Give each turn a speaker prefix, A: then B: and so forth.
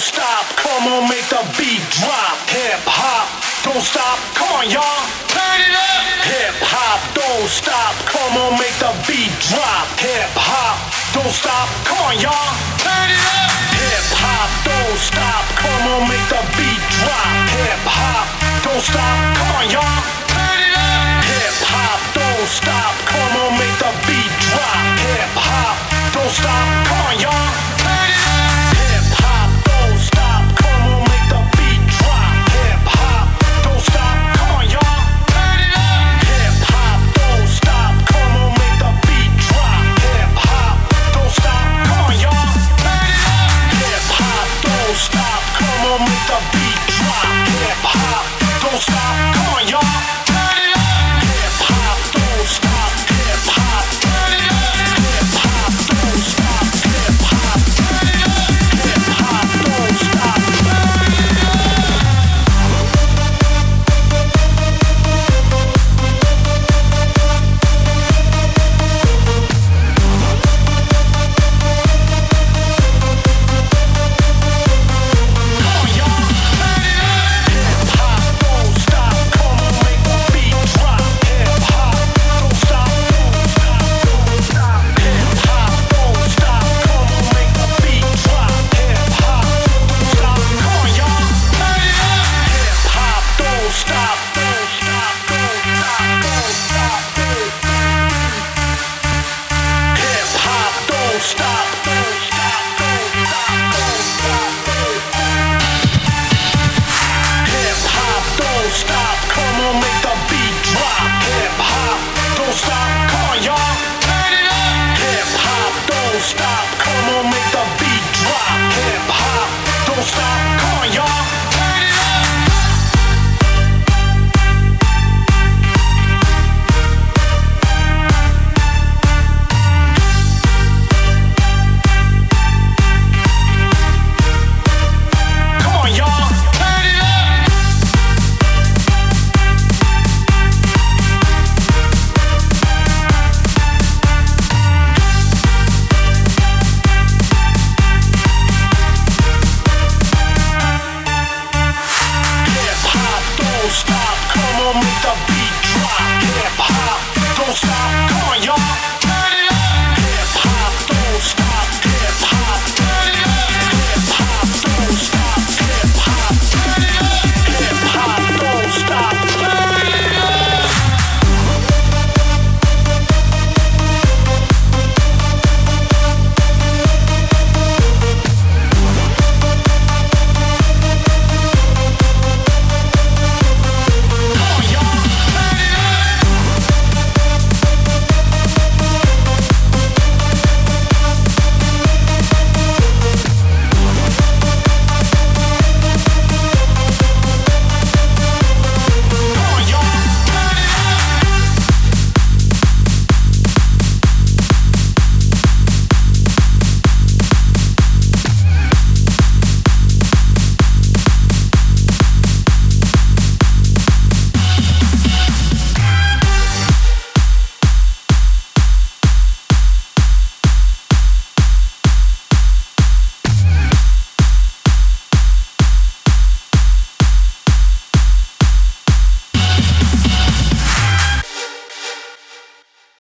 A: Don't stop. Come on, make the beat drop. Hip hop, don't stop. Come on, y'all. Turn it up. Hip hop, don't stop. Come on, make the beat drop. Hip hop, don't stop. Come on, y'all. Turn it up. Hip hop, don't stop. Come on, make the beat drop. Hip hop. don't stop. Come on, y'all.